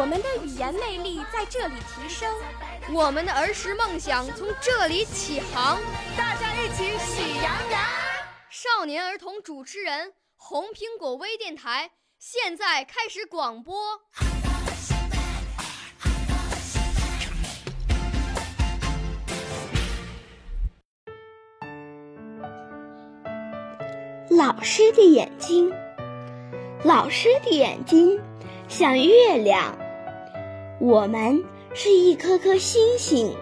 我们的语言魅力在这里提升，我们的儿时梦想从这里起航。大家一起喜羊羊。少年儿童主持人，红苹果微电台。现在开始广播。老师的眼睛，老师的眼睛像月亮，我们是一颗颗星星，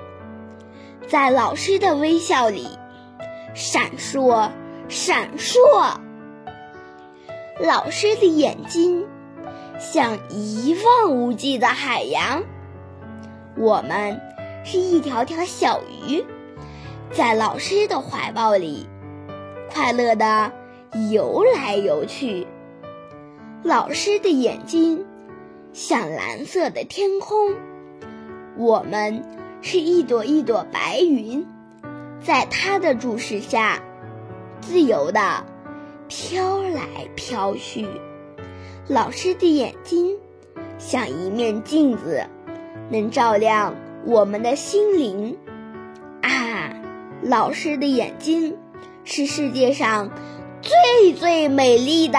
在老师的微笑里闪烁，闪烁。老师的眼睛像一望无际的海洋，我们是一条条小鱼，在老师的怀抱里快乐的游来游去。老师的眼睛像蓝色的天空，我们是一朵一朵白云，在他的注视下自由的。飘来飘去，老师的眼睛像一面镜子，能照亮我们的心灵。啊，老师的眼睛是世界上最最美丽的。